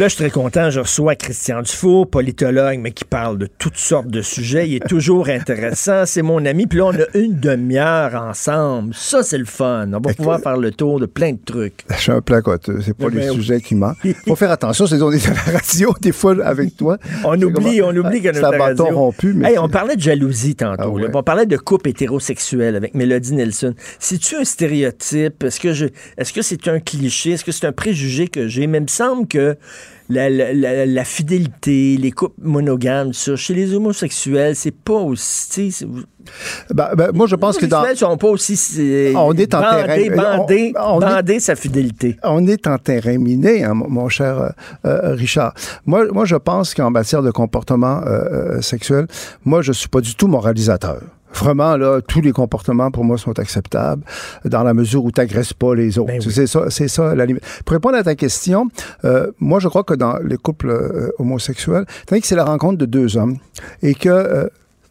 Là, je suis très content. Je reçois Christian Dufour, politologue, mais qui parle de toutes sortes de sujets. Il est toujours intéressant. C'est mon ami. Puis là, on a une demi-heure ensemble. Ça, c'est le fun. On va pouvoir faire le tour de plein de trucs. Je suis un placoteux. C'est pas Eh les ben, sujets qui manquent. Faut faire attention. C'est on est à la radio, des fois, avec toi. On oublie, on oublie que C'est notre un bâton radio. rompu, mais Hey, on parlait de jalousie tantôt. Ah ouais. On parlait de couple hétérosexuel avec Mélodie Nelson. C'est-tu un stéréotype? Est-ce que je, est-ce que c'est un cliché? Est-ce que c'est un préjugé que j'ai? Mais il me semble que la, la- la- fidélité, les couples monogames, ça, chez les homosexuels, c'est pas aussi. Ben, ben, moi, je pense que les dans. homosexuels sont pas aussi. On est en terrain- on- on est- sa fidélité. on est en terrain miné, hein, mon, cher euh, euh, Richard. Moi, moi, je pense qu'en matière de comportement euh, sexuel, moi, je suis pas du tout moralisateur. Vraiment, là, tous les comportements, pour moi, sont acceptables dans la mesure où tu n'agresses pas les autres. Ben oui. C'est ça, c'est ça la limite. Pour répondre à ta question, euh, moi, je crois que dans les couples euh, homosexuels, tandis que c'est la rencontre de deux hommes et que euh,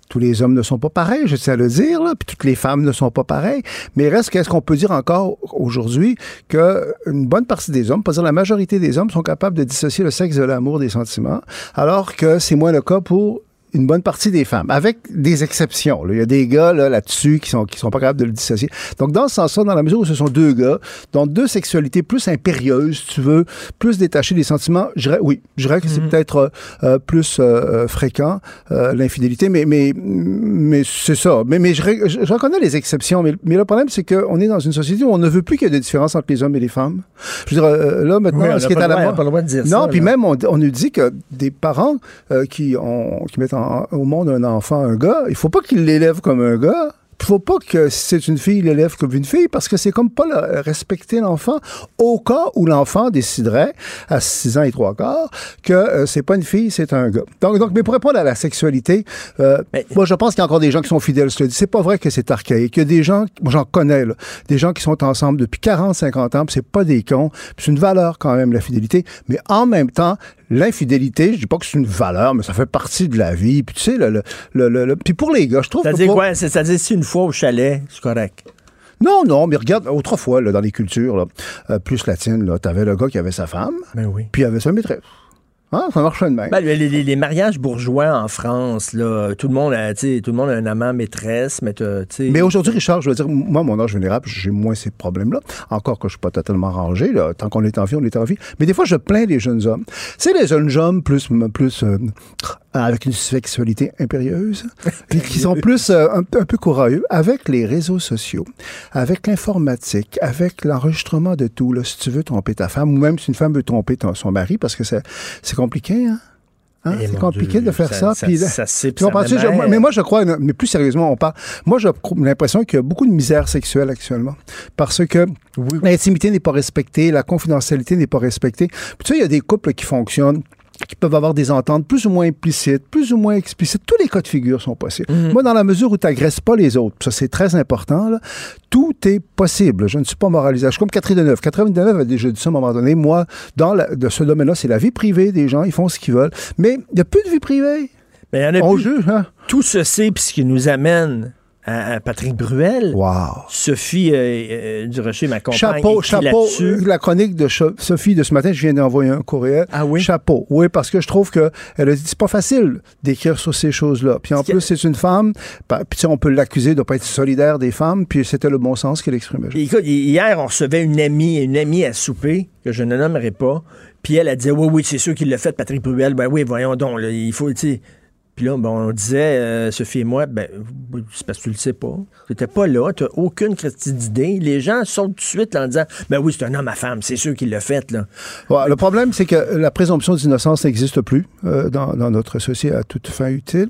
tous les hommes ne sont pas pareils, je tiens à le dire, là, puis toutes les femmes ne sont pas pareilles. Mais reste qu'est-ce qu'on peut dire encore aujourd'hui que une bonne partie des hommes, pas dire la majorité des hommes, sont capables de dissocier le sexe de l'amour des sentiments, alors que c'est moins le cas pour une bonne partie des femmes, avec des exceptions. là. Il y a des gars là, là-dessus qui sont, qui sont pas capables de le dissocier. Donc, dans ce sens-là, dans la mesure où ce sont deux gars, dans deux sexualités plus impérieuses, tu veux, plus détachées des sentiments, je dirais, oui, je dirais que c'est peut-être euh, euh, plus euh, fréquent, euh, l'infidélité, mais, mais, mais c'est ça. Mais, mais je, je- je reconnais les exceptions, mais, mais le problème, c'est qu'on est dans une société où on ne veut plus qu'il y ait de différence entre les hommes et les femmes. Je veux dire, là, maintenant, Oui, ce qui est à la mode- non, puis même, on, on nous dit que des parents qui, ont, qui mettent en- au monde un enfant, un gars, il faut pas qu'ils l'élèvent comme un gars. Il faut pas que si c'est une fille, il l'élève comme une fille, parce que c'est comme pas le- respecter l'enfant au cas où l'enfant déciderait, à 6 ans et trois quarts, que euh, c'est pas une fille, c'est un gars. Donc, donc, mais pour répondre à la sexualité, euh, Mais- moi, je pense qu'il y a encore des gens qui sont fidèles, je. C'est pas vrai que c'est archaïque. Il y a des gens, moi, j'en connais, là, des gens qui sont ensemble depuis 40, 50 ans, puis c'est pas des cons, c'est une valeur quand même, la fidélité. Mais en même temps, l'infidélité, je dis pas que c'est une valeur, mais ça fait partie de la vie. Puis tu sais, le, le, le- puis pour les gars, je trouve que C'est-à-dire pour- quoi? C'est- C'est-à-dire si une fois au chalet, c'est correct? Non, non, mais regarde, autrefois, là, dans les cultures là, euh, plus latines, là, t'avais le gars qui avait sa femme, Ben oui. puis il avait sa maîtresse. Hein, ça marchait de même. Ben, les, les- les mariages bourgeois en France, là, tout le monde a, tu sais, tout le monde a un amant maîtresse, mais t'as, tu sais- Mais aujourd'hui, Richard, je veux dire, moi, mon âge vénérable, j'ai moins ces problèmes-là. Encore que je suis pas totalement rangé, là. Tant qu'on est en vie, on est en vie. Mais des fois, je plains les jeunes hommes. C'est les jeunes hommes plus, plus, euh, avec une sexualité impérieuse, qui sont plus, euh, un, un peu courageux, avec les réseaux sociaux, avec l'informatique, avec l'enregistrement de tout, là. Si tu veux tromper ta femme, ou même si une femme veut tromper ton- son mari, parce que c'est, c'est compliqué, hein. Hein? Eh, C'est compliqué Dieu, de faire ça. ça- puis ça-? Je- mais moi, je crois, mais plus sérieusement, on parle. Moi, j'ai l'impression qu'il y a beaucoup de misère sexuelle actuellement. Parce que l'intimité n'est pas respectée, la confidentialité n'est pas respectée. Puis tu sais, il y a des couples qui fonctionnent qui peuvent avoir des ententes plus ou moins implicites, plus ou moins explicites. Tous les cas de figure sont possibles. Mhm. Moi, dans la mesure où tu n'agresses pas les autres, ça c'est très important, là, tout est possible. Je ne suis pas moralisateur. Je suis comme Catherine Deneuve. Catherine Deneuve a déjà dit ça à un moment donné. Moi, dans la- de ce domaine-là, c'est la vie privée des gens. Ils font ce qu'ils veulent. Mais il n'y a plus de vie privée. Mais il y en a On plus. juge, hein? Tout ceci, puis ce qui nous amène à, à Patrick Bruel, Wow. Sophie euh, euh, Durocher, ma compagne, Chapeau, chapeau. La chronique de Sophie de ce matin, je viens d'envoyer un courriel. Ah oui? Chapeau. Oui, parce que je trouve que elle a dit c'est pas facile d'écrire sur ces choses-là. Puis en plus, c'est une femme. Puis tu sais, on peut l'accuser de pas être solidaire des femmes. Puis c'était le bon sens qu'elle exprimait. Écoute, hi- hier, on recevait une amie, une amie à souper, que je ne nommerai pas. Puis elle a dit Oui, oui, c'est sûr qu'il l'a fait, Patrick Bruel. Ben oui, voyons donc, là, il faut, tu. Puis là, ben, on disait, euh, Sophie et moi, ben, c'est parce que tu le sais pas. Tu n'étais pas là, tu aucune critique d'idée. Les gens sautent tout de suite en disant Ben oui, c'est un homme à femme, c'est sûr qu'il l'a fait. Là. Le problème, c'est que la présomption d'innocence n'existe plus euh, dans notre société à toute fin utile.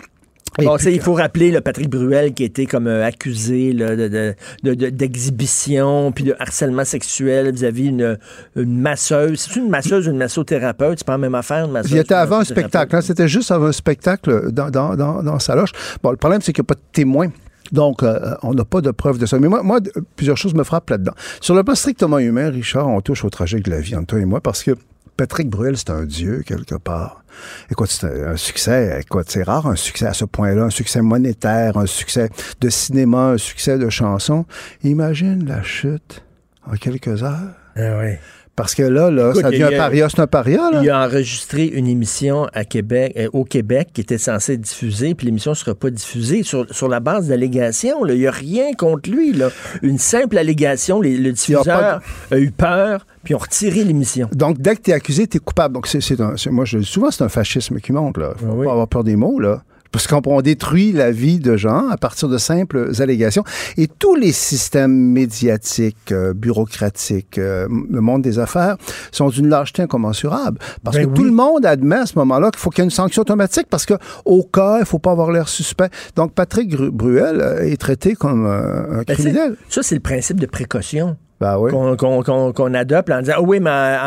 Bon, il faut rappeler le Patrick Bruel qui a été comme euh, accusé là, de, de- d'exhibition puis de harcèlement sexuel vis-à-vis une, une masseuse. C'est une masseuse ou une massothérapeute? C'est pas la même affaire, une masseuse. Il était avant un spectacle. hein. C'était juste avant un spectacle dans, dans, dans, dans sa loge. Bon, le problème, c'est qu'il n'y a pas de témoin. Donc, euh, on n'a pas de preuve de ça. Mais moi, moi, plusieurs choses me frappent là-dedans. Sur le plan strictement humain, Richard, on touche au tragique de la vie entre toi et moi parce que Patrick Bruel, c'est un dieu quelque part. Écoute, c'est un, succès. Écoute, c'est rare un succès à ce point-là, un succès monétaire, un succès de cinéma, un succès de chanson. Imagine la chute en quelques heures. Ah ouais. Parce que là, là ça devient un paria, c'est un paria. Là. Il a enregistré une émission à Québec, euh, au Québec qui était censée être diffusée, puis l'émission ne sera pas diffusée sur, sur la base d'allégations. Il n'y a rien contre lui. Là. Une simple allégation, le diffuseur a, eu peur, puis ont retiré l'émission. Donc, dès que tu es accusé, tu es coupable. Donc, c'est, moi, je, souvent, c'est un fascisme qui monte. Là. Faut pas avoir peur des mots. là parce qu'on détruit la vie de gens à partir de simples allégations. Et tous les systèmes médiatiques, euh, bureaucratiques, euh, le monde des affaires sont d'une lâcheté incommensurable. Parce ben que tout le monde admet à ce moment-là qu'il faut qu'il y ait une sanction automatique parce que au cas, il faut pas avoir l'air suspect. Donc Patrick Bruel euh, est traité comme un ben, criminel. Ça, c'est le principe de précaution. Ben oui. qu'on adopte en disant ah oui mais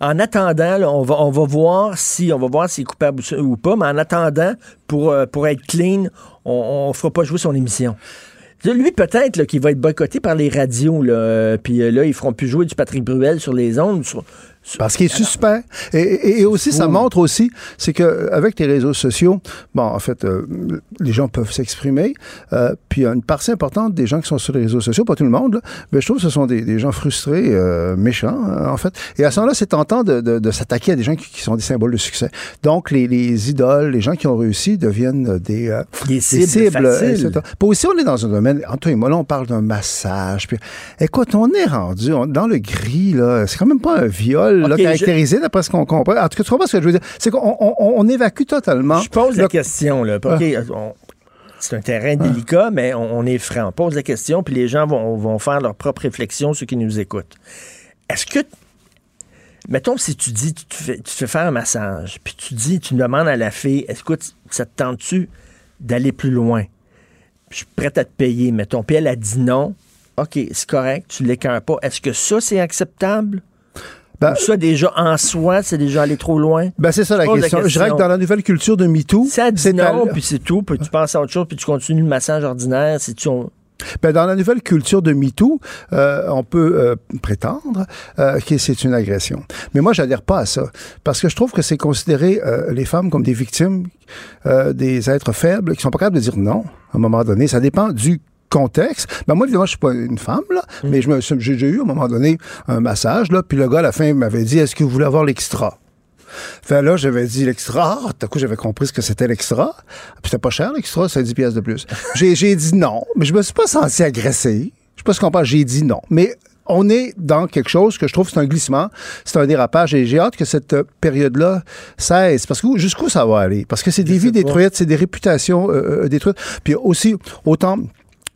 en, attendant on va on va voir si on va voir s'il est coupable ou, pas mais en attendant pour euh, pour être clean on, on fera pas jouer son émission lui, peut-être qu'il va être boycotté par les radios, là, puis euh, là, ils feront plus jouer du Patrick Bruel sur les ondes. Parce qu'il est suspect. Et, aussi, ça montre aussi, c'est qu'avec les réseaux sociaux, bon, en fait, euh, les gens peuvent s'exprimer. Euh, puis il y a une partie importante des gens qui sont sur les réseaux sociaux, pas tout le monde, mais je trouve que ce sont des, gens frustrés, euh, méchants, en fait. Et à ce moment-là, c'est tentant de, s'attaquer à des gens qui, sont des symboles de succès. Donc, les, idoles, les gens qui ont réussi deviennent des, des cibles. Puis aussi, on est dans un domaine, Antoine et moi, là, on parle d'un massage. Puis, écoute, on est rendu dans le gris, là. C'est quand même pas un viol caractérisé d'après ce qu'on comprend. En tout cas, tu comprends ce que je veux dire? C'est qu'on évacue totalement. Je pose la question, là. Ah. c'est un terrain délicat, mais on, est franc. On pose la question, puis les gens vont, faire leur propre réflexion, ceux qui nous écoutent. Est-ce que mettons, si tu dis, tu te, fais, tu fais, faire un massage, puis tu dis, tu demandes à la fille, écoute, ça te tente-tu d'aller plus loin? Je suis prête à te payer, mettons. Puis elle a dit non. OK, c'est correct, tu ne l'écœures pas. Est-ce que ça, c'est acceptable? Ben, ça, déjà, en soi, c'est déjà aller trop loin? Ben, c'est ça la question. Je dirais que dans la nouvelle culture de MeToo... Ça dit non, puis c'est tout, puis tu passes à autre chose, puis tu continues le massage ordinaire. Si tu... Ben, dans la nouvelle culture de MeToo, euh, on peut euh, prétendre euh, que c'est une agression. Mais moi, j'adhère pas à ça. Parce que je trouve que c'est considérer les femmes comme des victimes, des êtres faibles qui sont pas capables de dire non à un moment donné. Ça dépend du contexte. Ben moi, évidemment, je suis pas une femme, là, mm. mais je j'ai eu, à un moment donné, un massage, là, puis le gars, à la fin, m'avait dit, est-ce que vous voulez avoir l'extra? Fait là, j'avais dit l'extra? Tout à coup, j'avais compris ce que c'était l'extra. Puis c'était pas cher, l'extra, c'est 10 pièces de plus. j'ai, dit non, mais je me suis pas senti agressé. Je sais pas ce qu'on parle, j'ai dit non. Mais on est dans quelque chose que je trouve c'est un glissement, c'est un dérapage et j'ai hâte que cette période-là cesse parce que jusqu'où ça va aller? Parce que c'est des vies détruites, c'est des réputations euh, euh, détruites. Puis aussi autant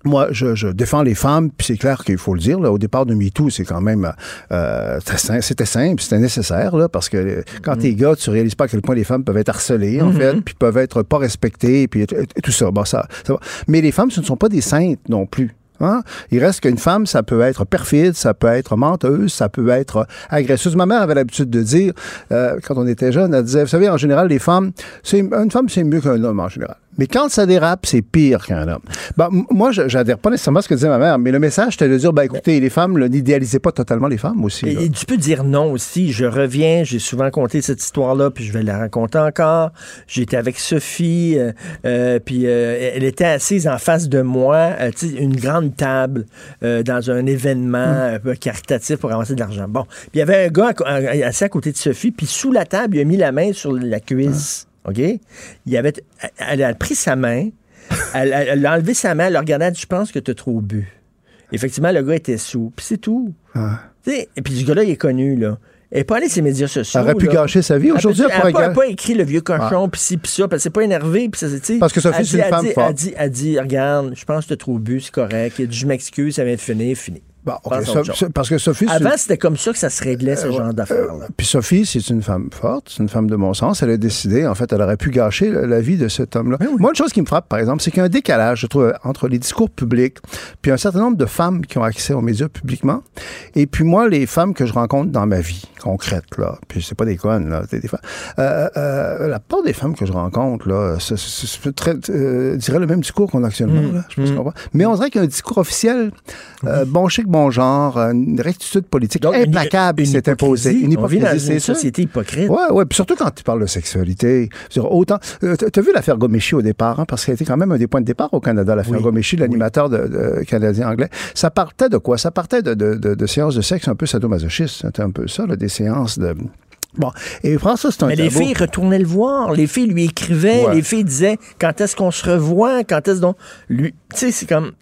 moi, je, défends les femmes, puis c'est clair qu'il faut le dire. Là, au départ de MeToo, c'est quand même euh, c'était simple, c'était nécessaire là, parce que quand t'es mm. gars, tu réalises pas à quel point les femmes peuvent être harcelées en mm-hmm. fait, puis peuvent être pas respectées, puis tout ça. Bon, ça, ça va. Mais les femmes, ce ne sont pas des saintes non plus. Hein? Il reste qu'une femme, ça peut être perfide, ça peut être menteuse, ça peut être agresseuse. Ma mère avait l'habitude de dire, euh, quand on était jeune, elle disait, vous savez, en général, les femmes, c'est une femme, c'est mieux qu'un homme en général. Mais quand ça dérape, c'est pire qu'un homme. Ben, moi, j'adhère pas nécessairement à ce que disait ma mère, mais le message, c'était de dire, ben, écoutez, les femmes, n'idéalisez pas totalement les femmes aussi. Et, tu peux dire non aussi. Je reviens, j'ai souvent conté cette histoire-là, puis je vais la raconter encore. J'étais avec Sophie, euh, euh, puis euh, elle était assise en face de moi, une grande table dans un événement mm. caritatif pour avancer de l'argent. Bon, puis il y avait un gars assis à côté de Sophie, puis sous la table, il a mis la main sur la cuisse. OK? Il avait, elle a pris sa main, elle, a enlevé sa main, elle a regardé, elle a dit, je pense que tu as trop bu. Effectivement, le gars était sous. Puis c'est tout. Ah. Et puis ce gars-là, il est connu, là. Elle n'est pas allée sur les médias sociaux. Elle aurait pu gâcher sa vie. Aujourd'hui, elle n'a pas, écrit le vieux cochon, puis ci, puis ça, parce qu'elle s'est pas énervée. Puis ça, parce que Sophie, c'est une femme forte. Elle dit, elle dit, regarde, je pense que tu as trop bu, c'est correct. Elle dit, je m'excuse, ça vient de finir, fini. Bon, parce que Sophie. Avant, c'était comme ça que ça se réglait, ce euh, genre d'affaires. Euh, puis Sophie, c'est une femme forte, c'est une femme de bon sens. Elle a décidé, en fait, elle aurait pu gâcher la, vie de cet homme-là. Moi, une chose qui me frappe, par exemple, c'est qu'il y a un décalage, je trouve, entre les discours publics, puis un certain nombre de femmes qui ont accès aux médias publiquement, et puis moi, les femmes que je rencontre dans ma vie concrète, là, puis c'est pas des connes, là, des femmes. Euh, la part des femmes que je rencontre, là, c'est très, dirais le même discours qu'on a actuellement, mm. là, je pense mm. Mais on dirait qu'il y a un discours officiel, bon chic, genre, une rectitude politique Donc, implacable qui s'est imposée. Une hypocrisie, une c'est ça. société hypocrite. Ouais, ouais. Puis surtout quand tu parles de sexualité. Dire, autant. euh, t'as- vu l'affaire Gomeshi au départ, hein, parce qu'elle était quand même un des points de départ au Canada, l'affaire Oui. Gomeshi, l'animateur de, de canadien-anglais. Ça partait de quoi? Ça partait de, de, séances de sexe un peu sadomasochistes. C'était un peu ça, là, des séances de. Bon. Et François, c'est un Mais les filles retournaient le voir. Les filles lui écrivaient. Ouais. Les filles disaient quand est-ce qu'on se revoit, quand est-ce donc? Lui, tu sais, c'est comme.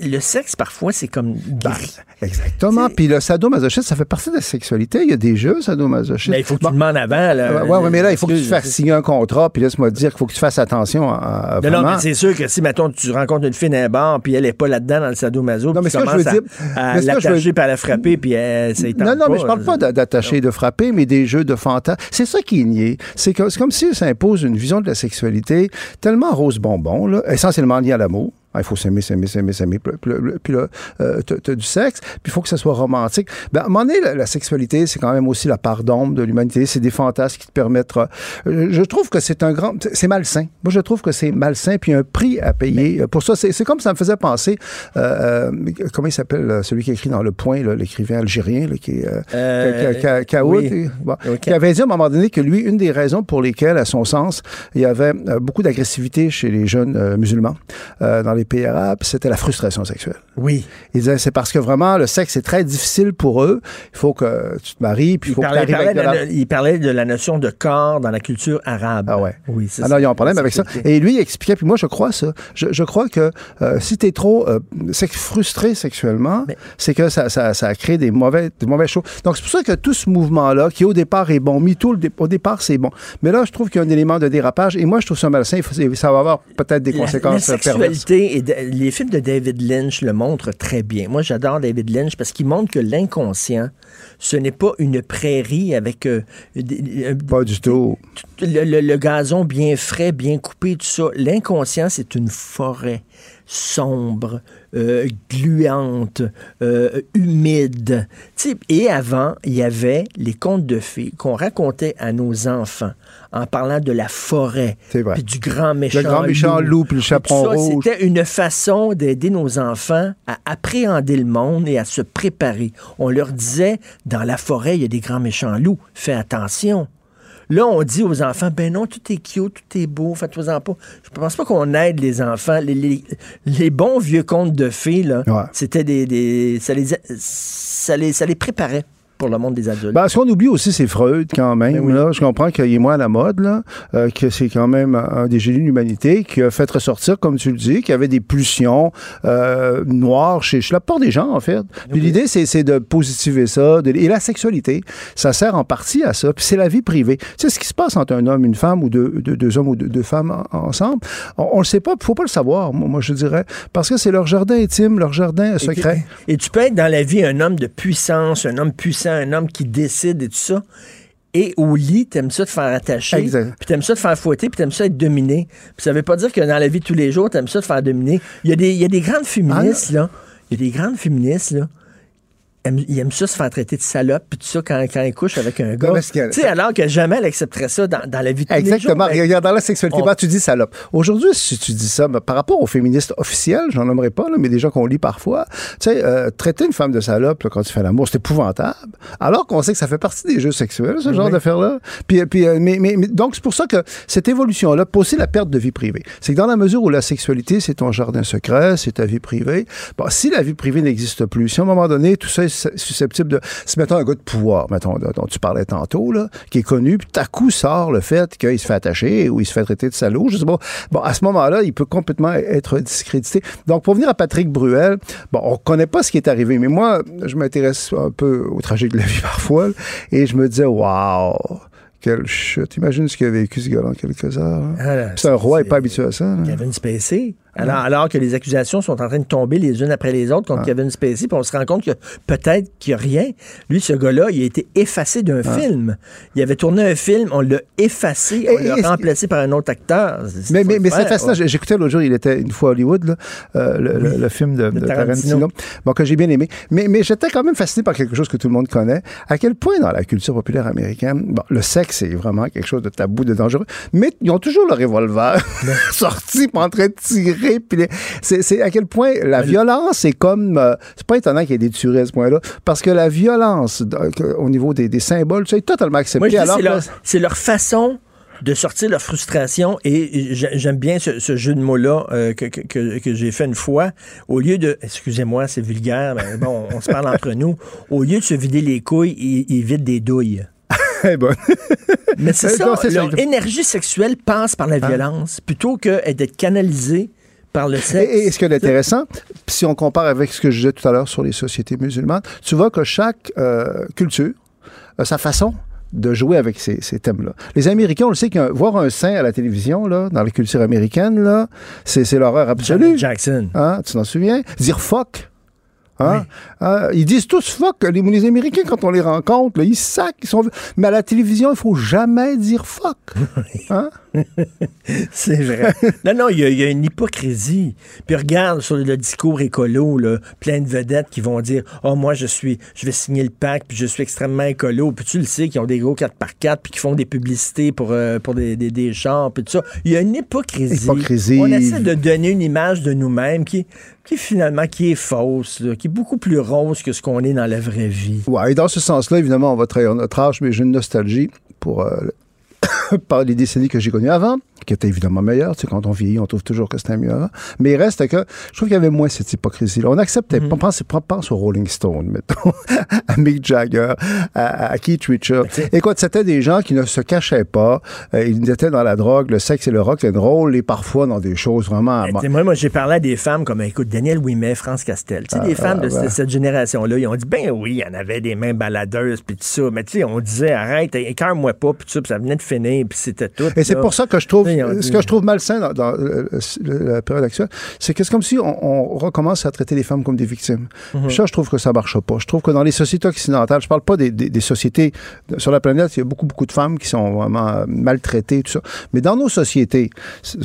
Le sexe, parfois, c'est comme gris. Exactement. Puis le sadomasochisme, ça fait partie de la sexualité. Il y a des jeux sadomasochistes. Mais il faut que Bon. tu demandes avant. Là, Ouais, ouais, mais là, il faut que tu fasses signer un contrat, puis laisse-moi dire qu'il faut que tu fasses attention à, à Non, non, mais c'est sûr que si, mettons, tu rencontres une fille dans un bar, puis elle est pas là-dedans dans le sadomaso, Non, mais tu ce que je veux commences dire- à, à veux- l'attacher à la frapper, puis elle, ça Non, non, mais je parle pas d'a- d'attacher, de frapper, mais des jeux de fantasmes. C'est ça qui est nié. C'est comme si ça impose une vision de la sexualité tellement rose bonbon, là, essentiellement liée à l'amour. Ah, Il faut s'aimer, s'aimer, s'aimer, s'aimer. Puis, là, euh, t'as t'as du sexe, puis il faut que ça soit romantique. Ben, à un moment donné, la, la sexualité, c'est quand même aussi la part d'ombre de l'humanité. C'est des fantasmes qui te permettent... euh, je trouve que c'est un grand... C'est malsain. Moi, je trouve que c'est malsain, puis il y a un prix à payer. Ben Pour ça, c'est comme ça me faisait penser... euh, euh, comment il s'appelle, euh, celui qui écrit dans Le Point, l'écrivain algérien, là, qui est... euh, Euh, Kaout, oui. bon, qui avait dit à un moment donné que lui, une des raisons pour lesquelles, à son sens, il y avait euh, beaucoup d'agressivité chez les jeunes euh, musulmans euh, dans les pays arabes, c'était la frustration sexuelle. Oui. Il disait, c'est parce que vraiment, le sexe est très difficile pour eux. Il faut que tu te maries, puis il faut que tu parlait, arrives parlait avec de la... il parlait de la notion de corps dans la culture arabe. Ah ouais. Oui, c'est Ah non, il y a un problème avec ça. Sexualité. Et lui, il expliquait, puis moi, je crois ça. Je, je crois que euh, si tu es trop euh, frustré sexuellement, Mais- c'est que ça, ça, ça crée des mauvais, des mauvais choses. Donc, c'est pour ça que tout ce mouvement-là, qui au départ est bon, MeToo, au départ, c'est bon. Mais là, je trouve qu'il y a un élément de dérapage, et moi, je trouve ça malsain. Ça va avoir peut-être des La- conséquences la, euh, perverses. Et de- les films de David Lynch le montrent très bien. Moi, j'adore David Lynch parce qu'il montre que l'inconscient, ce n'est pas une prairie avec euh, un- Pas du tout. le, le- le gazon bien frais, bien coupé, tout ça. L'inconscient, c'est une forêt sombre, euh, gluante, euh, humide. Et avant, il y avait les contes de fées qu'on racontait à nos enfants en parlant de la forêt, puis du grand méchant Le grand méchant loup, puis le chaperon ça, rouge. C'était une façon d'aider nos enfants à appréhender le monde et à se préparer. On leur disait, dans la forêt, il y a des grands méchants loups, fais attention. Là, on dit aux enfants, ben non, tout est cute, tout est beau, faites-en pas. Je pense pas qu'on aide les enfants. Les, les- les bons vieux contes de fées, là, Ouais. c'était des, des- ça, les, ça, les, ça les préparait pour le monde des adultes. Ben, ce qu'on oublie aussi, c'est Freud, quand même. Ben oui. là. Je comprends qu'il est moins à la mode, là, euh, que c'est quand même un des génies de l'humanité qui a fait ressortir, comme tu le dis, qu'il y avait des pulsions euh, noires chez, chez la plupart des gens, en fait. Puis l'idée, c'est, de positiver ça. de- et la sexualité, ça sert en partie à ça. Puis c'est la vie privée. Tu sais, ce qui se passe entre un homme, une femme, ou deux, deux, deux hommes ou deux, deux femmes en- ensemble, on, on le sait pas, faut pas le savoir, moi, moi, je dirais, parce que c'est leur jardin intime, leur jardin secret. Et tu peux être dans la vie un homme de puissance, un homme puissant, un homme qui décide et tout ça. Et au lit, t'aimes ça te faire attacher, puis t'aimes ça te faire fouetter, puis t'aimes ça être dominé. Puis ça veut pas dire que dans la vie de tous les jours, t'aimes ça te faire dominer. Il y a des, il y a des grandes féministes, là. Il y a des grandes féministes, là. Ils aiment ça se faire traiter de salope, puis tout ça quand, quand ils couchent avec un gars. Tu sais, alors que jamais elle accepterait ça dans, dans la vie de tous les jours. Exactement. Ben, Regarde, dans la sexualité, on- tu dis salope? Aujourd'hui, si tu dis ça, ben, par rapport aux féministes officiels, j'en nommerai pas, là, mais des gens qu'on lit parfois, tu sais, euh, traiter une femme de salope là, quand tu fais l'amour, c'est épouvantable. Alors qu'on sait que ça fait partie des jeux sexuels, ce genre Oui. d'affaires-là. Puis, puis, euh, mais, mais, mais- donc, c'est pour ça que cette évolution-là, aussi la perte de vie privée, c'est que dans la mesure où la sexualité, c'est ton jardin secret, c'est ta vie privée, bon, si la vie privée n'existe plus, si à un moment donné, tout ça est susceptible de... Si, mettons, un gars de pouvoir, mettons, dont tu parlais tantôt, là, qui est connu, puis tout à coup sort le fait qu'il se fait attacher ou il se fait traiter de salaud, je sais pas. Bon, à ce moment-là, il peut complètement être discrédité. Donc, pour venir à Patrick Bruel, bon, on connaît pas ce qui est arrivé, mais moi, je m'intéresse un peu au tragique de la vie parfois, là, et je me disais, waouh, quelle chute. Imagine ce qu'il a vécu, ce gars-là, en quelques heures. hein. ah, C'est un roi, il n'est pas habitué à ça. là. Kevin Spacey. Alors, alors que les accusations sont en train de tomber les unes après les autres contre Ah. Kevin Spacey, puis on se rend compte que peut-être qu'il n'y a rien. Lui, ce gars-là, il a été effacé d'un film. Il avait tourné un film, on l'a effacé, on. Et- l'a remplacé par un autre acteur. Mais, mais, mais c'est fascinant. ouais. J'écoutais l'autre jour, il était une fois à Hollywood, là, euh, le, le- le film de, De de Tarantino. Tarantino, bon, que j'ai bien aimé. Mais, mais j'étais quand même fasciné par quelque chose que tout le monde connaît. À quel point dans la culture populaire américaine, bon, le sexe est vraiment quelque chose de tabou, de dangereux. Mais ils ont toujours le revolver sorti, pas en train de tirer c'est à quel point la violence est comme. Euh, c'est pas étonnant qu'il y ait des tueries à ce point-là, parce que la violence au niveau des, symboles, c'est totalement accepté. c'est leur, façon de sortir leur frustration et j'aime bien ce, jeu de mots-là euh, que, que, j'ai fait une fois. Au lieu de, excusez-moi, c'est vulgaire, mais bon, on se parle entre nous. Au lieu de se vider les couilles, ils, vident des douilles. mais c'est ça, leur énergie sexuelle passe par la ah. violence plutôt que d'être canalisée par le sexe. Et, ce qui est intéressant, si on compare avec ce que je disais tout à l'heure sur les sociétés musulmanes, tu vois que chaque euh, culture a sa façon de jouer avec ces, thèmes-là. Les Américains, on le sait, que voir un sein à la télévision, là, dans la culture américaine, là, c'est, l'horreur absolue. Jackson. Hein, tu t'en souviens? Dire fuck. Hein? Ah, ils disent tous fuck. Les, les, Américains, quand on les rencontre, ils sacent. Ils sont... Mais à la télévision, il faut jamais dire fuck. Hein? c'est vrai. non, non, il y, a une hypocrisie. Puis regarde sur le discours écolo, là, plein de vedettes qui vont dire Oh, moi, je suis, je vais signer le pacte, puis je suis extrêmement écolo. Puis tu le sais, qui ont des gros 4x4, puis qui font des publicités pour, euh, pour des, des, des chars, puis tout ça. Il y a une hypocrisie. hypocrisie. On essaie de donner une image de nous-mêmes qui, qui finalement qui est fausse, qui est beaucoup plus rose que ce qu'on est dans la vraie vie. Oui, et dans ce sens-là, évidemment, on va trahir notre âge, mais j'ai une nostalgie pour euh, par les décennies que j'ai connues avant qui était évidemment meilleur. Tu sais, quand on vieillit, on trouve toujours que c'était mieux avant. Mais il reste que je trouve qu'il y avait moins cette hypocrisie-là. On acceptait. Mm-hmm. On pense, pense aux Rolling Stones, mettons, à Mick Jagger, à, Keith Richards. Écoute, c'était des gens qui ne se cachaient pas. Euh, ils étaient dans la drogue, le sexe et le rock and roll, et parfois dans des choses vraiment. moi, moi j'ai parlé à des femmes comme, écoute, Daniel Ouimet, France Castel. Tu sais, des ah, femmes de cette génération-là, ils ont dit, ben oui, il y en avait des mains baladeuses, puis tout ça. Mais tu sais, on disait, arrête, écœure-moi pas, puis tout ça, ça venait de finir, puis c'était tout. Et c'est pour ça que je trouve ce que je trouve malsain dans, dans la période actuelle, c'est que c'est comme si on, recommence à traiter les femmes comme des victimes. Mhm. Ça, je trouve que ça marche pas. Je trouve que dans les sociétés occidentales, je parle pas des, des, sociétés sur la planète, il y a beaucoup, beaucoup de femmes qui sont vraiment maltraitées, tout ça. Mais dans nos sociétés,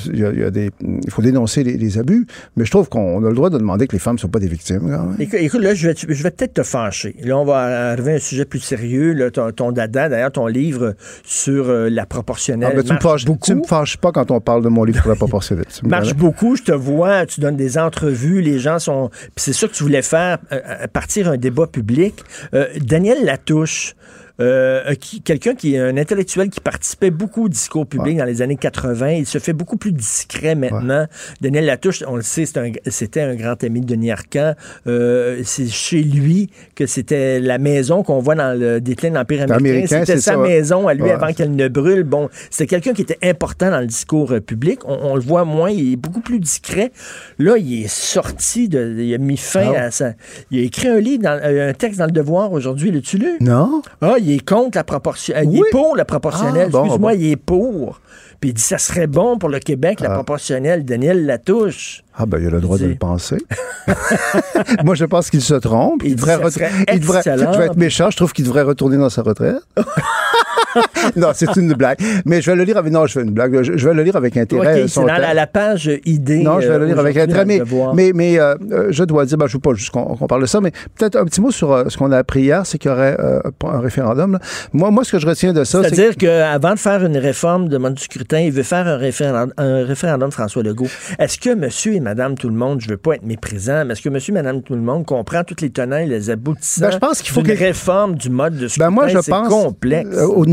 il, y a, des, il faut dénoncer les, abus, mais je trouve qu'on a le droit de demander que les femmes ne sont pas des victimes. Écoute, là, je vais, je vais peut-être te fâcher. Là, on va arriver à un sujet plus sérieux. Là, ton, dada, d'ailleurs, ton livre sur euh, la proportionnelle. Ah, ben, tu, me fâches, tu me fâches pas quand on parle de mon livre pour la proportionnelle. marche beaucoup, je te vois, tu donnes des entrevues, les gens sont... C'est sûr que tu voulais faire euh, euh, partir un débat public. Euh, Daniel Latouche, euh, quelqu'un qui est un intellectuel qui participait beaucoup au discours public dans les années 80. Il se fait beaucoup plus discret maintenant. Daniel Latouche, on le sait, c'était un, grand ami de Denis Arcand. Euh, c'est chez lui que c'était la maison qu'on voit dans le déclin de l'Empire américain. C'était sa maison à lui avant qu'elle ne brûle. Bon, c'était quelqu'un qui était important dans le discours euh, public. On, le voit moins, il est beaucoup plus discret. Là, il est sorti, de, il a mis fin ah. à ça. Il a écrit un livre, un texte dans Le Devoir aujourd'hui. L'as-tu lu? Non. Ah, il est contre la proportionnelle. Il est pour la proportionnelle. Ah, Excuse-moi, il est pour. Puis il dit ça serait bon pour le Québec, la ah. proportionnelle. Daniel Latouche. Ah, ben, il a le droit de le penser. Moi, je pense qu'il se trompe. Il, devrait, il devrait, être méchant. Je trouve qu'il devrait retourner dans sa retraite. non, c'est une blague. Mais je vais le lire avec. Non, je fais une blague. Je, vais le lire avec intérêt. c'est dans la, page idée. Non, je vais le lire avec intérêt. Mais, mais, euh, je dois dire, ben, je ne veux pas juste qu'on parle de ça, mais peut-être un petit mot sur euh, ce qu'on a appris hier, c'est qu'il y aurait euh, un référendum. Moi, moi, ce que je retiens de ça, c'est. C'est-à-dire qu'avant de faire une réforme de mode du scrutin, il veut faire un référendum, un référendum François Legault. Est-ce que monsieur et madame tout le monde, je veux pas être méprisant, mais est-ce que monsieur et madame tout le monde comprend toutes les tenants et les aboutissants ben, je pense qu'il faut une réforme du mode de scrutin? Ben moi, je pense. complexe.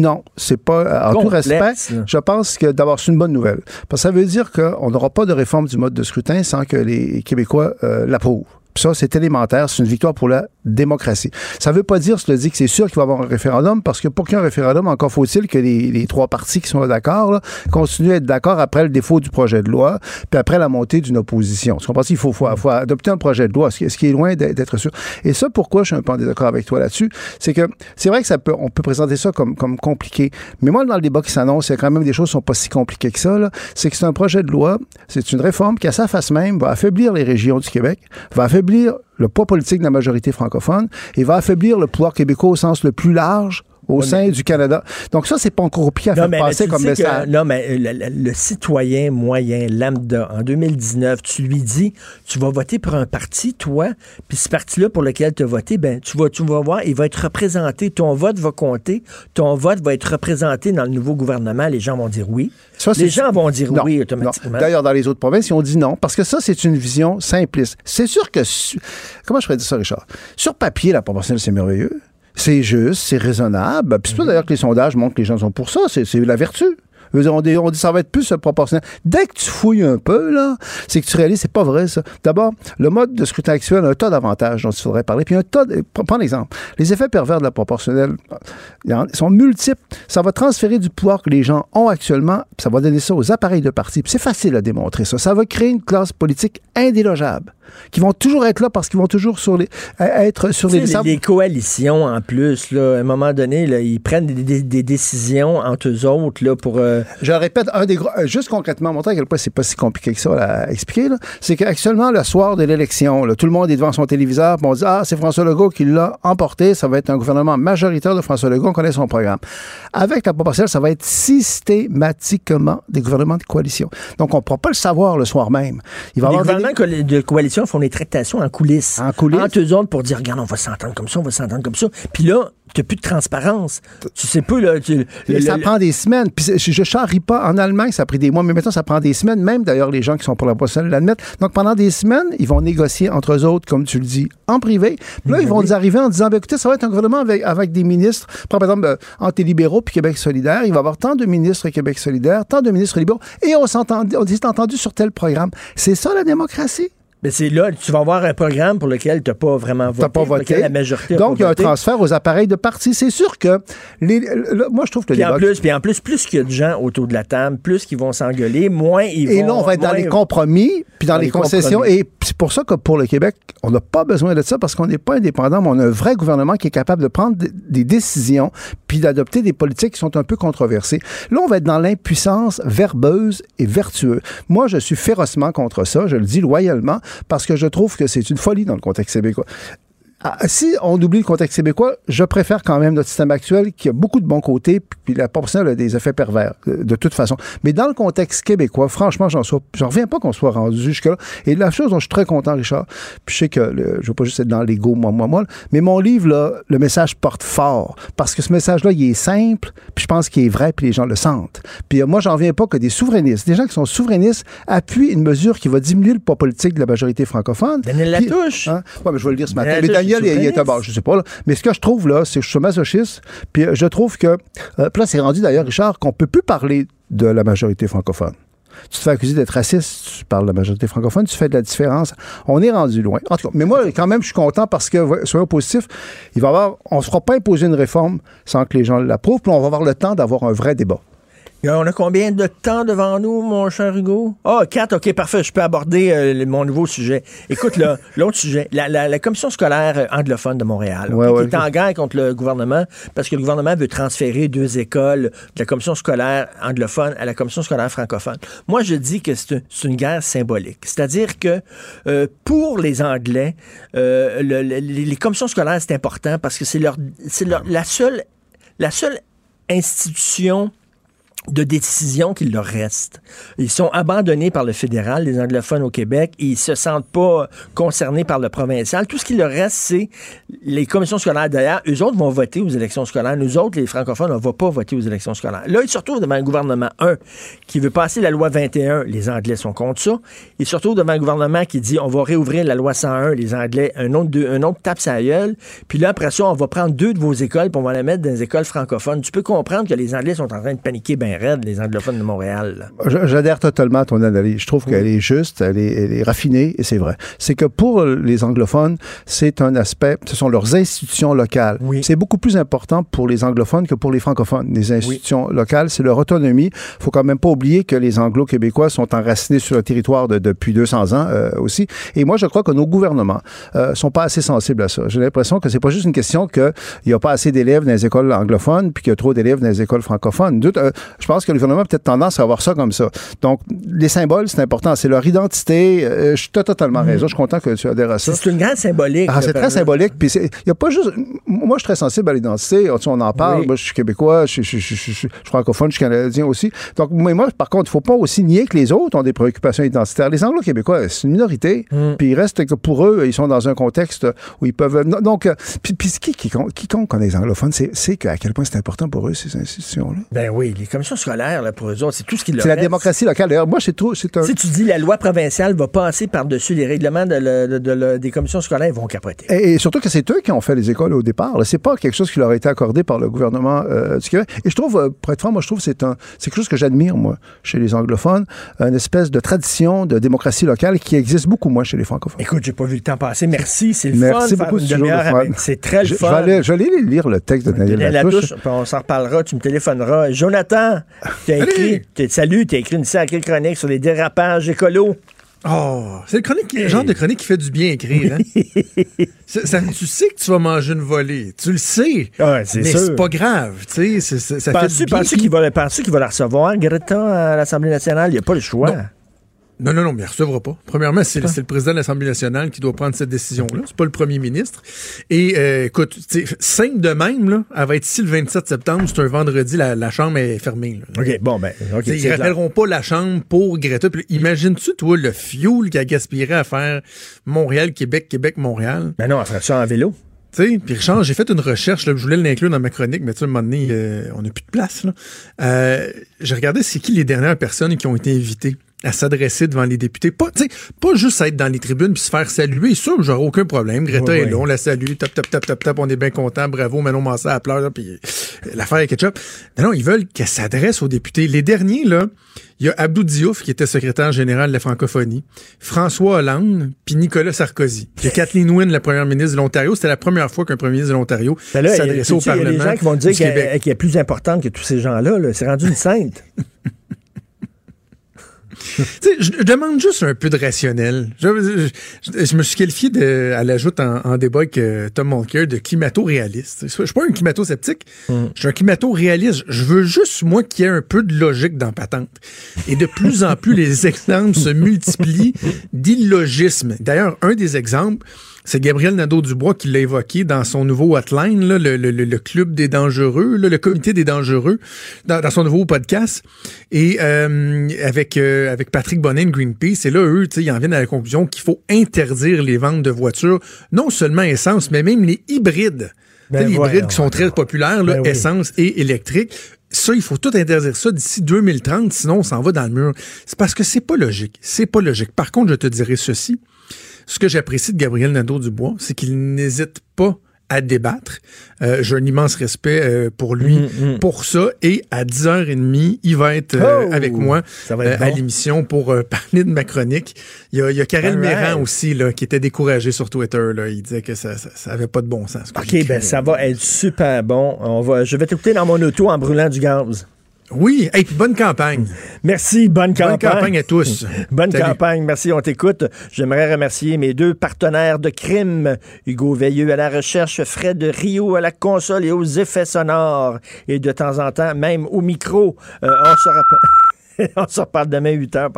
Non, c'est pas. En tout respect, je pense que d'abord, c'est une bonne nouvelle. Parce que ça veut dire qu'on n'aura pas de réforme du mode de scrutin sans que les Québécois euh, l'approuvent. Ça, c'est élémentaire. C'est une victoire pour la démocratie. Ça ne veut pas dire, cela dit, que c'est sûr qu'il va y avoir un référendum, parce que pour qu'il y ait un référendum, encore faut-il que les, trois partis qui sont d'accord continuent à être d'accord après le défaut du projet de loi, puis après la montée d'une opposition. Ce qu'on pense qu'il faut, faut, adopter un projet de loi, ce qui, est loin d'être sûr. Et ça, pourquoi je suis un peu en désaccord avec toi là-dessus, c'est que c'est vrai que ça peut, on peut présenter ça comme, comme compliqué, mais moi, dans le débat qui s'annonce, il y a quand même des choses qui sont pas si compliquées que ça. C'est que c'est un projet de loi, c'est une réforme qui, à sa face même, va affaiblir les régions du Québec, va affaiblir le poids politique de la majorité francophone et va affaiblir le pouvoir québécois au sens le plus large au sein du Canada. Donc ça, c'est pas encore compliqué à faire passer comme message. non, mais euh, le, citoyen moyen, lambda, en 2019, tu lui dis, tu vas voter pour un parti, toi, puis ce parti-là pour lequel tu as voté, ben, tu vas, tu vas voir, il va être représenté, ton vote va compter, ton vote va être représenté dans le nouveau gouvernement, les gens vont dire oui. les gens vont dire oui automatiquement. D'ailleurs, dans les autres provinces, ils ont dit non, parce que ça, c'est une vision simpliste. C'est sûr que, comment je pourrais dire ça, Richard? Sur papier, la proportionnelle, c'est merveilleux. C'est juste, c'est raisonnable. Puis c'est pas mhm. d'ailleurs que les sondages montrent que les gens sont pour ça. C'est la vertu. On dit, on dit ça va être plus proportionnel. Dès que tu fouilles un peu, là, c'est que tu réalises, c'est pas vrai, ça. D'abord, le mode de scrutin actuel a un tas d'avantages dont il faudrait parler. Puis un tas, de, prends l'exemple. Les effets pervers de la proportionnelle sont multiples. Ça va transférer du pouvoir que les gens ont actuellement, puis ça va donner ça aux appareils de parti. Puis c'est facile à démontrer ça. Ça va créer une classe politique indélogeable qui vont toujours être là parce qu'ils vont toujours sur les, être sur les, les, coalitions en plus, là, à un moment donné, là, ils prennent des, des, décisions entre eux autres là, pour. Euh, Je répète, un des euh, juste concrètement, montrer à quel point c'est pas si compliqué que ça à expliquer, c'est qu'actuellement, le soir de l'élection, tout le monde est devant son téléviseur, on dit Ah, c'est François Legault qui l'a emporté, ça va être un gouvernement majoritaire de François Legault, on connaît son programme. Avec la proportionnelle, ça va être systématiquement des gouvernements de coalition. Donc, on ne pourra pas le savoir le soir même. Il va les gouvernements de coalition font des tractations en coulisses. En coulisses. Entre eux autres pour dire, regarde, on va s'entendre comme ça, on va s'entendre comme ça. Puis là, tu n'as plus de transparence. Tu sais pas, là. ça prend des semaines. Puis je, je charrie pas. En Allemagne, ça a pris des mois, mais maintenant, ça prend des semaines. Même d'ailleurs, les gens qui sont pour la proposition l'admettent. Donc, pendant des semaines, ils vont négocier entre eux autres, comme tu le dis, en privé. Puis là, ils vont arriver en disant, ben, écoutez, ça va être un gouvernement avec, avec des ministres, par exemple, euh, anti-libéraux puis Québec solidaire. Il va y avoir tant de ministres Québec solidaire, tant de ministres libéraux. Et on s'est entendu sur tel programme. C'est ça, la démocratie? Mais c'est là, tu vas avoir un programme pour lequel tu n'as pas vraiment voté. pas voté. La majorité Donc, il y a un transfert aux appareils de parti. C'est sûr que. Les, moi, je trouve que puis en plus, Puis en plus, plus qu'il y a de gens autour de la table, plus qu'ils vont s'engueuler, moins ils vont. Et là, on va être dans les compromis, puis dans, les, concessions. Et c'est pour ça que pour le Québec, on n'a pas besoin de ça parce qu'on n'est pas indépendant, mais on a un vrai gouvernement qui est capable de prendre des décisions puis d'adopter des politiques qui sont un peu controversées. Là, on va être dans l'impuissance verbeuse et vertueuse. Moi, je suis férocement contre ça, je le dis loyalement, parce que je trouve que c'est une folie dans le contexte québécois. Ah, si on oublie le contexte québécois, je préfère quand même notre système actuel qui a beaucoup de bons côtés, puis la proportionnelle a des effets pervers, de, toute façon. Mais dans le contexte québécois, franchement, j'en reviens pas qu'on soit rendu jusque-là. Et la chose dont je suis très content, Richard, puis je sais que je je veux pas juste être dans l'ego, moi, moi, moi, mais mon livre, là, le message porte fort, parce que ce message-là, il est simple, puis je pense qu'il est vrai, puis les gens le sentent. Puis euh, moi, j'en reviens pas que des souverainistes, des gens qui sont souverainistes, appuient une mesure qui va diminuer le poids politique de la majorité francophone. Daniel Latouche. Hein? Ouais, mais je vais le dire ce matin il, il était bon, je sais pas. Mais ce que je trouve, là, c'est que je suis masochiste. Puis euh, je trouve que. Euh, là, c'est rendu d'ailleurs, Richard, qu'on peut plus parler de la majorité francophone. Tu te fais accuser d'être raciste, tu parles de la majorité francophone, tu fais de la différence. On est rendu loin. En tout cas, mais moi, quand même, je suis content parce que, soyons positifs, il va avoir, on ne se fera pas imposer une réforme sans que les gens l'approuvent, puis on va avoir le temps d'avoir un vrai débat. On a combien de temps devant nous, mon cher Hugo? Ah, oh, quatre, OK, parfait. Je peux aborder euh, mon nouveau sujet. Écoute, là, l'autre sujet, la, commission scolaire euh, anglophone de Montréal, qui est en guerre contre le gouvernement parce que le gouvernement veut transférer deux écoles de la commission scolaire anglophone à la commission scolaire francophone. Moi, je dis que c'est une guerre symbolique. C'est-à-dire que euh, pour les Anglais, les commissions scolaires, c'est important parce que c'est leur, leur, la seule, la seule institution de décision qu'il leur reste. Ils sont abandonnés par le fédéral, les anglophones au Québec, et ils se sentent pas concernés par le provincial. Tout ce qu'il leur reste, c'est les commissions scolaires. D'ailleurs, eux autres vont voter aux élections scolaires. Nous autres, les francophones, on va pas voter aux élections scolaires. Là, ils se retrouvent devant un gouvernement, un, qui veut passer la loi 21. Les Anglais sont contre ça. Ils se retrouvent devant un gouvernement qui dit, on va réouvrir la loi 101. Les Anglais, un autre, tape sa gueule. Puis là, après ça, on va prendre deux de vos écoles, puis on va les mettre dans les écoles francophones. Tu peux comprendre que les Anglais sont en train de paniquer les anglophones de Montréal. J'adhère totalement à ton analyse. Je trouve qu'elle est juste, elle est, raffinée, et c'est vrai. C'est que pour les anglophones, c'est un aspect, ce sont leurs institutions locales. C'est beaucoup plus important pour les anglophones que pour les francophones. Les institutions locales, c'est leur autonomie. Il faut quand même pas oublier que les anglo-québécois sont enracinés sur le territoire depuis 200 ans euh, aussi. Et moi, je crois que nos gouvernements euh, sont pas assez sensibles à ça. J'ai l'impression que c'est pas juste une question qu'il n'y a pas assez d'élèves dans les écoles anglophones puis qu'il y a trop d'élèves dans les écoles francophones. Euh, je pense que le gouvernement a peut-être tendance à avoir ça comme ça. Donc, les symboles, c'est important. C'est leur identité. Euh, je as totalement Mm. raison. Je suis content que tu adhères à ça. C'est une grande symbolique. Ah, c'est très symbolique. Puis il a pas juste. Moi, je suis très sensible à l'identité. On en parle. Oui. Moi, je suis québécois, je, je- je- je- je suis francophone, je suis canadien aussi. Donc, mais moi, par contre, il faut pas aussi nier que les autres ont des préoccupations identitaires. Les Anglo-Québécois, c'est une minorité. Mm. Puis il reste que pour eux, ils sont dans un contexte où ils peuvent. Donc, euh, puis, puis ce qui, qui, compte- quiconque connaît les anglophones, c'est c'est que à quel point c'est important pour eux, ces institutions-là. Ben oui, les commissions scolaires, là, pour eux autres, c'est tout ce qui leur C'est la démocratie locale. D'ailleurs, moi, c'est trop. C'est un. Si tu dis la loi provinciale va passer par-dessus les règlements de le- de- de le- des commissions scolaires, ils vont capoter. Et, et surtout que c'est eux qui ont fait les écoles au départ. C'est pas quelque chose qui leur a été accordé par le gouvernement euh, du Québec. Et je trouve, euh, pour être franc, moi, je trouve que c'est quelque chose que j'admire, moi, chez les anglophones, une espèce de tradition de démocratie locale qui existe beaucoup moins chez les francophones. Écoute, j'ai pas vu le temps passer. Merci, c'est le Merci fun. de beaucoup, c'est très le fun. je vais aller lire le texte de Daniel Latouche. On s'en reparlera, tu me téléphoneras. Jonathan, tu as écrit, t'as- salut, tu as écrit une sacrée chronique sur les dérapages écolos. Oh, c'est le, chronique, le genre de chronique qui fait du bien écrire. Hein? Ça- tu sais que tu vas manger une volée. Tu le sais. Ouais, c'est mais sûr. c'est pas grave. Tu sais, ça fait Penses-tu du bien. penses-tu qu'il va, penses-tu qu'il va la recevoir, Greta, à l'Assemblée nationale? Il n'y a pas le choix. Non. Non, non, non, mais il ne recevra pas. Premièrement, c'est le, président de l'Assemblée nationale qui doit prendre cette décision-là. C'est pas le premier ministre. Et euh, écoute, tu sais, simple de même, là, elle va être ici le 27 septembre. C'est un vendredi, la, la chambre est fermée. là. OK, bon, ben, ils clair. rappelleront pas la chambre pour Greta. Imagines-tu, toi, le fuel qui a gaspillé à faire Montréal, Québec, Québec, Montréal? Ben non, elle ferait ça en vélo. Tu sais, puis Richard, j'ai fait une recherche, là, je voulais l'inclure dans ma chronique, mais tu sais, à un moment donné, euh, on n'a plus de place. Euh, j'ai regardé c'est qui les dernières personnes qui ont été invitées? À s'adresser devant les députés. Pas, pas juste être dans les tribunes puis se faire saluer. Sûr, j'aurais aucun problème. Greta Ouais, est là, on la salue, tap, tap, tap, tap, tap, on est bien content, bravo, Manon Massat à pleure, là, puis euh, l'affaire est ketchup. Non, non, ils veulent qu'elle s'adresse aux députés. Les derniers, là, il y a Abdou Diouf, qui était secrétaire général de la francophonie, François Hollande, puis Nicolas Sarkozy. Il y a Kathleen Wynne, la première ministre de l'Ontario. C'était la première fois qu'un premier ministre de l'Ontario Ben s'adressait au sais, il y a Parlement des gens qui vont dire qu'elle est plus importante que tous ces gens-là. là. C'est rendu une sainte. Je, je demande juste un peu de rationnel. Je, je- je me suis qualifié de, à l'ajout en, en débat avec euh, Tom Mulcair de climato-réaliste. Je suis pas un climato-sceptique, je suis un climato-réaliste. Je veux juste, moi, qu'il y ait un peu de logique dans patente. Et de plus en plus, les exemples se multiplient d'illogisme. D'ailleurs, un des exemples, c'est Gabriel Nadeau-Dubois qui l'a évoqué dans son nouveau hotline, là, le, le- le- club des dangereux, là, le comité des dangereux, dans, dans son nouveau podcast. Et euh, avec, euh, avec Patrick Bonnet de Greenpeace, et là, eux, tu sais, ils en viennent à la conclusion qu'il faut interdire les ventes de voitures, non seulement essence, mais même les hybrides. Ben les hybrides qui sont très populaires, là, Ben oui. essence et électrique. Ça, il faut tout interdire ça d'ici 2030, sinon on s'en va dans le mur. C'est parce que c'est pas logique. C'est pas logique. Par contre, je te dirais ceci. Ce que j'apprécie de Gabriel Nadeau-Dubois, c'est qu'il n'hésite pas à débattre. Euh, J'ai un immense respect euh, pour lui Mm, pour ça. Et à 10h30, il va être euh, Oh! avec moi à l'émission pour parler de ma chronique. Il y a, il y a Karel right. Méran aussi là, qui était découragé sur Twitter. Là. Il disait que ça, ça, ça avait pas de bon sens. OK, ben ça va être super bon. On va, je vais t'écouter dans mon auto en brûlant du gaz. Oui, hey, puis bonne campagne. Merci, bonne campagne. Bonne campagne à tous. Bonne Salut. campagne, merci, on t'écoute. J'aimerais remercier mes deux partenaires de crime, Hugo Veilleux à la recherche, Fred Rio à la console et aux effets sonores, et de temps en temps même au micro. Euh, on, se repa- on se reparle demain 8 h.